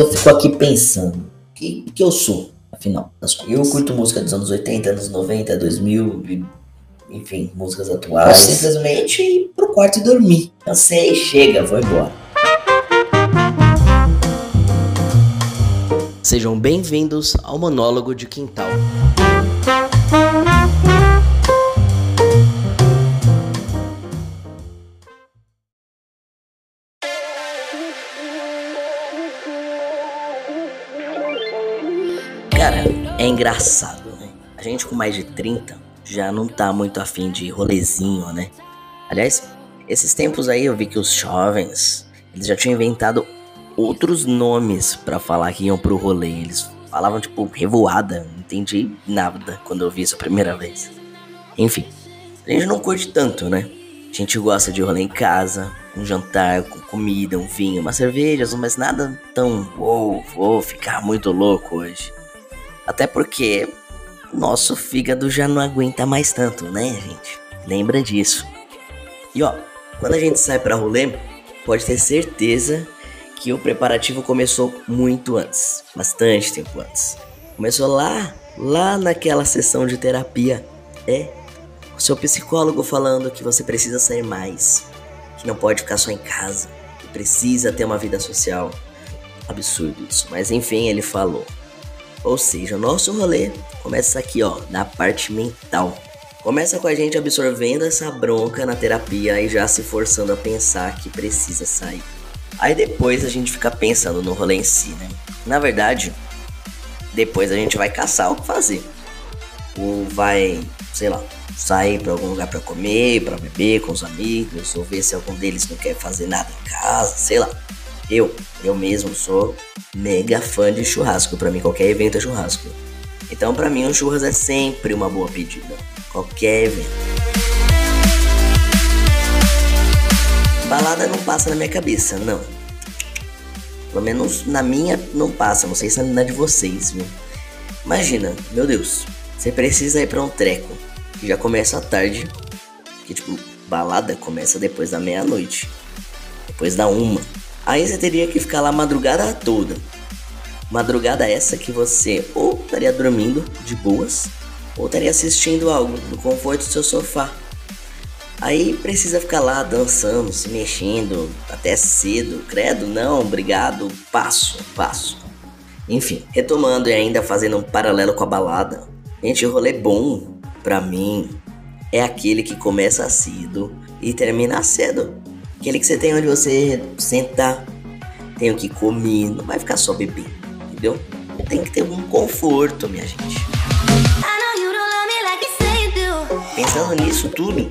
eu fico aqui pensando, o que, que eu sou, afinal? Eu curto música dos anos 80, anos 90, 2000, enfim, músicas atuais. Eu simplesmente ir pro quarto e dormir. Cansei, chega, vou embora. Sejam bem-vindos ao Monólogo de Quintal. Cara, é engraçado, né? A gente com mais de 30 já não tá muito afim de rolezinho, né? Aliás, esses tempos aí eu vi que os jovens, eles já tinham inventado outros nomes para falar que iam pro rolê. Eles falavam tipo revoada, não entendi nada quando eu vi isso a primeira vez. Enfim, a gente não curte tanto, né? A gente gosta de rolê em casa, um jantar com comida, um vinho, umas cervejas, mas nada tão uou, vou ficar muito louco hoje. Até porque nosso fígado já não aguenta mais tanto, né, gente? Lembra disso. E ó, quando a gente sai para rolê, pode ter certeza que o preparativo começou muito antes, bastante tempo antes. Começou lá, lá naquela sessão de terapia. É, o seu psicólogo falando que você precisa sair mais, que não pode ficar só em casa, que precisa ter uma vida social. Absurdo isso, mas enfim, ele falou. Ou seja, o nosso rolê começa aqui, ó, na parte mental. Começa com a gente absorvendo essa bronca na terapia e já se forçando a pensar que precisa sair. Aí depois a gente fica pensando no rolê em si, né? Na verdade, depois a gente vai caçar o que fazer. Ou vai, sei lá, sair para algum lugar para comer, para beber com os amigos, ou ver se algum deles não quer fazer nada em casa, sei lá. Eu, eu mesmo sou mega fã de churrasco, para mim qualquer evento é churrasco. Então para mim um churras é sempre uma boa pedida, qualquer evento. Balada não passa na minha cabeça, não. Pelo menos na minha não passa, não sei se na de vocês, viu? Imagina, meu Deus, você precisa ir pra um treco que já começa à tarde, que tipo, balada começa depois da meia-noite, depois da uma. Aí você teria que ficar lá madrugada toda. Madrugada essa que você ou estaria dormindo de boas, ou estaria assistindo algo no conforto do seu sofá Aí precisa ficar lá dançando, se mexendo até cedo. Credo, não, obrigado, passo, passo. Enfim, retomando e ainda fazendo um paralelo com a balada. Gente, rolê bom, pra mim, é aquele que começa cedo e termina cedo. Aquele que você tem onde você sentar, tem o que comer, não vai ficar só bebendo, entendeu? Tem que ter um conforto, minha gente. Pensando nisso tudo,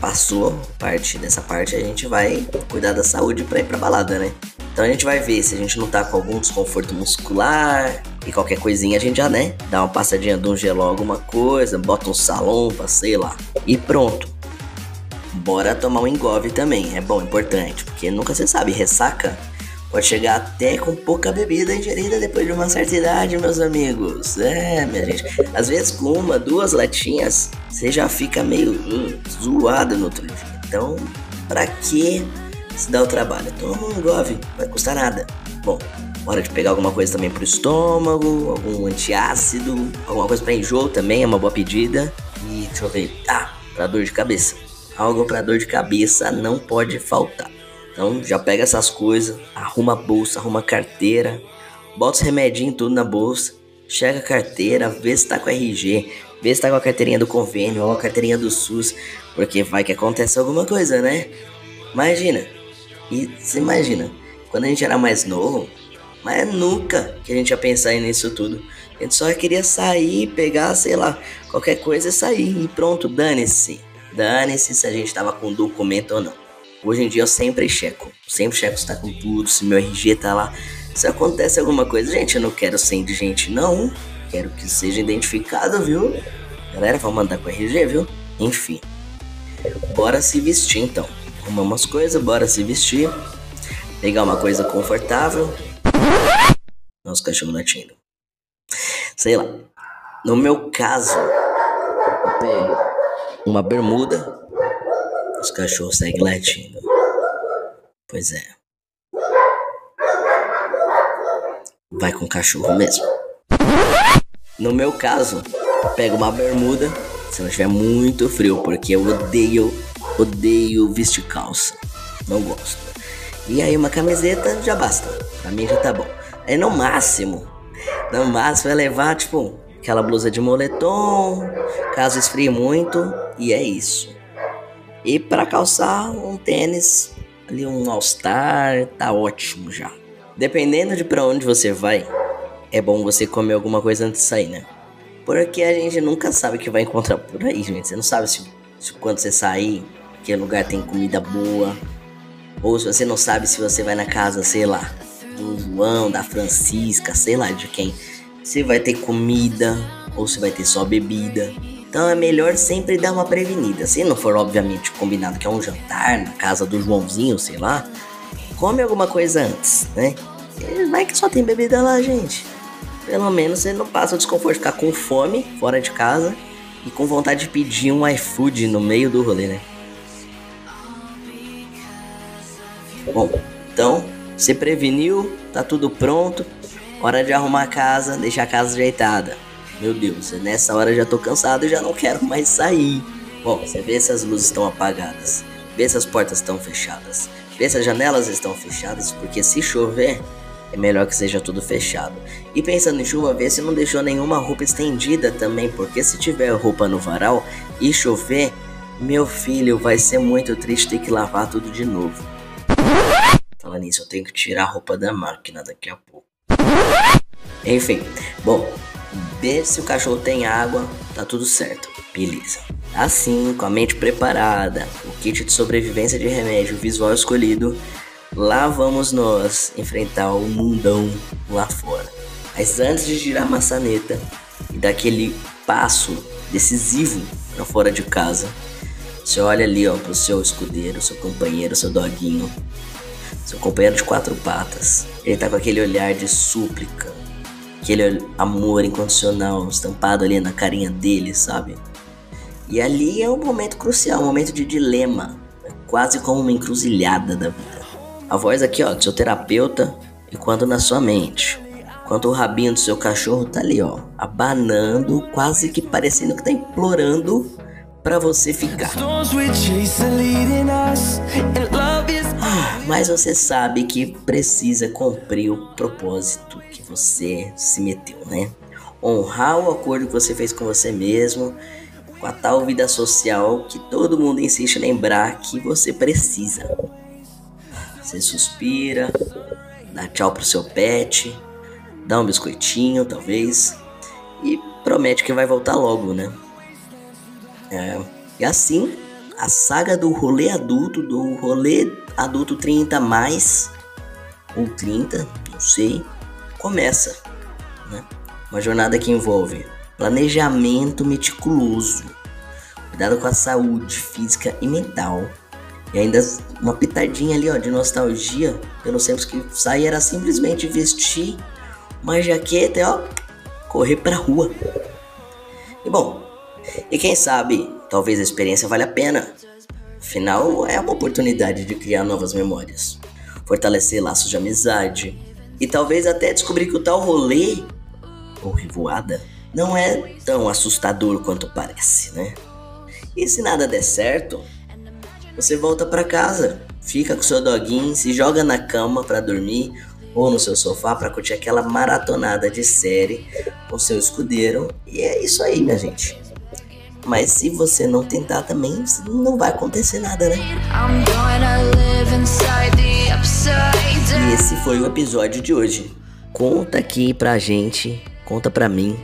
passou parte dessa parte, a gente vai cuidar da saúde para ir pra balada, né? Então a gente vai ver se a gente não tá com algum desconforto muscular e qualquer coisinha a gente já, né, dá uma passadinha de um gelo alguma coisa, bota um salão pra sei lá e pronto. Bora tomar um engove também, é bom, importante, porque nunca se sabe, ressaca Pode chegar até com pouca bebida ingerida depois de uma certa idade, meus amigos. É, minha gente. Às vezes com uma, duas latinhas, você já fica meio uh, zoado no outro dia. Então, pra que se dar o trabalho? Toma um gove, vai custar nada. Bom, hora de pegar alguma coisa também pro estômago, algum antiácido, alguma coisa pra enjoo também, é uma boa pedida. E deixa eu ver. Ah, pra dor de cabeça. Algo pra dor de cabeça não pode faltar. Então já pega essas coisas, arruma a bolsa, arruma a carteira, bota os remedinhos tudo na bolsa, chega a carteira, vê se tá com RG, vê se tá com a carteirinha do convênio ou a carteirinha do SUS, porque vai que acontece alguma coisa, né? Imagina. E se imagina, quando a gente era mais novo, mas nunca que a gente ia pensar nisso tudo. A gente só queria sair, pegar, sei lá, qualquer coisa e sair. E pronto, dane-se. Dane-se se a gente tava com documento ou não. Hoje em dia eu sempre checo. Sempre checo se tá com tudo, se meu RG tá lá. Se acontece alguma coisa, gente, eu não quero ser indigente, não. Quero que seja identificado, viu? Galera, vamos mandar com RG, viu? Enfim. Bora se vestir então. Arrumamos as coisas, bora se vestir. Pegar uma coisa confortável. Nosso cachorro latindo. Sei lá. No meu caso, eu pego uma bermuda os cachorros seguem latindo. Pois é. vai com cachorro mesmo. No meu caso, pega uma bermuda, se não tiver muito frio, porque eu odeio, odeio vestir calça. Não gosto. E aí uma camiseta já basta. Pra mim já tá bom. Aí no máximo, no máximo é levar, tipo, aquela blusa de moletom, caso esfrie muito, e é isso. E para calçar um tênis, ali um All-Star, tá ótimo já. Dependendo de para onde você vai, é bom você comer alguma coisa antes de sair, né? Porque a gente nunca sabe o que vai encontrar por aí, gente. Você não sabe se, se quando você sair, que lugar tem comida boa. Ou se você não sabe se você vai na casa, sei lá, do João, da Francisca, sei lá de quem. Se vai ter comida ou se vai ter só bebida. Então é melhor sempre dar uma prevenida. Se não for, obviamente, combinado que é um jantar na casa do Joãozinho, sei lá, come alguma coisa antes, né? Vai que só tem bebida lá, gente. Pelo menos você não passa o desconforto de ficar com fome fora de casa e com vontade de pedir um iFood no meio do rolê, né? Bom, então, se preveniu, tá tudo pronto. Hora de arrumar a casa, deixar a casa ajeitada. Meu Deus, nessa hora já tô cansado e já não quero mais sair. Bom, você vê se as luzes estão apagadas, vê se as portas estão fechadas, vê se as janelas estão fechadas, porque se chover, é melhor que seja tudo fechado. E pensando em chuva, vê se não deixou nenhuma roupa estendida também, porque se tiver roupa no varal e chover, meu filho, vai ser muito triste ter que lavar tudo de novo. Falando nisso, eu tenho que tirar a roupa da máquina daqui a pouco. Enfim, bom, ver se o cachorro tem água, tá tudo certo, beleza. Assim, com a mente preparada, o kit de sobrevivência de remédio, visual escolhido, lá vamos nós enfrentar o mundão lá fora. Mas antes de girar a maçaneta e dar aquele passo decisivo para fora de casa, você olha ali ó, pro seu escudeiro, seu companheiro, seu doguinho, seu companheiro de quatro patas. Ele tá com aquele olhar de súplica, aquele amor incondicional estampado ali na carinha dele, sabe? E ali é um momento crucial, um momento de dilema, é quase como uma encruzilhada da vida. A voz aqui, ó, do seu terapeuta, e quando na sua mente. Enquanto o rabinho do seu cachorro tá ali, ó, abanando, quase que parecendo que tá implorando para você ficar. Mas você sabe que precisa cumprir o propósito que você se meteu, né? Honrar o acordo que você fez com você mesmo, com a tal vida social que todo mundo insiste em lembrar que você precisa. Você suspira, dá tchau pro seu pet, dá um biscoitinho, talvez, e promete que vai voltar logo, né? É, e assim, a saga do rolê adulto, do rolê adulto 30 mais, ou 30, não sei, começa. Né? Uma jornada que envolve planejamento meticuloso, cuidado com a saúde física e mental, e ainda uma pitadinha ali ó, de nostalgia pelos tempos que sair era simplesmente vestir uma jaqueta e ó, correr pra rua. E bom, e quem sabe, talvez a experiência valha a pena. Afinal, é uma oportunidade de criar novas memórias, fortalecer laços de amizade e talvez até descobrir que o tal rolê ou revoada não é tão assustador quanto parece, né? E se nada der certo, você volta para casa, fica com seu doguinho, se joga na cama para dormir ou no seu sofá para curtir aquela maratonada de série com seu escudeiro. E é isso aí, minha gente. Mas se você não tentar também, não vai acontecer nada, né? E esse foi o episódio de hoje. Conta aqui pra gente, conta pra mim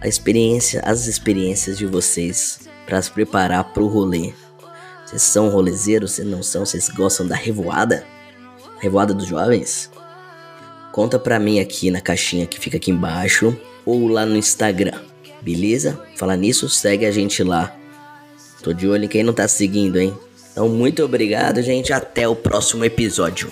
a experiência, as experiências de vocês para se preparar pro rolê. Vocês são rolezeiros? Vocês não são? Vocês gostam da revoada? Revoada dos jovens? Conta pra mim aqui na caixinha que fica aqui embaixo ou lá no Instagram. Beleza? Falar nisso, segue a gente lá. Tô de olho em quem não tá seguindo, hein? Então, muito obrigado, gente. Até o próximo episódio.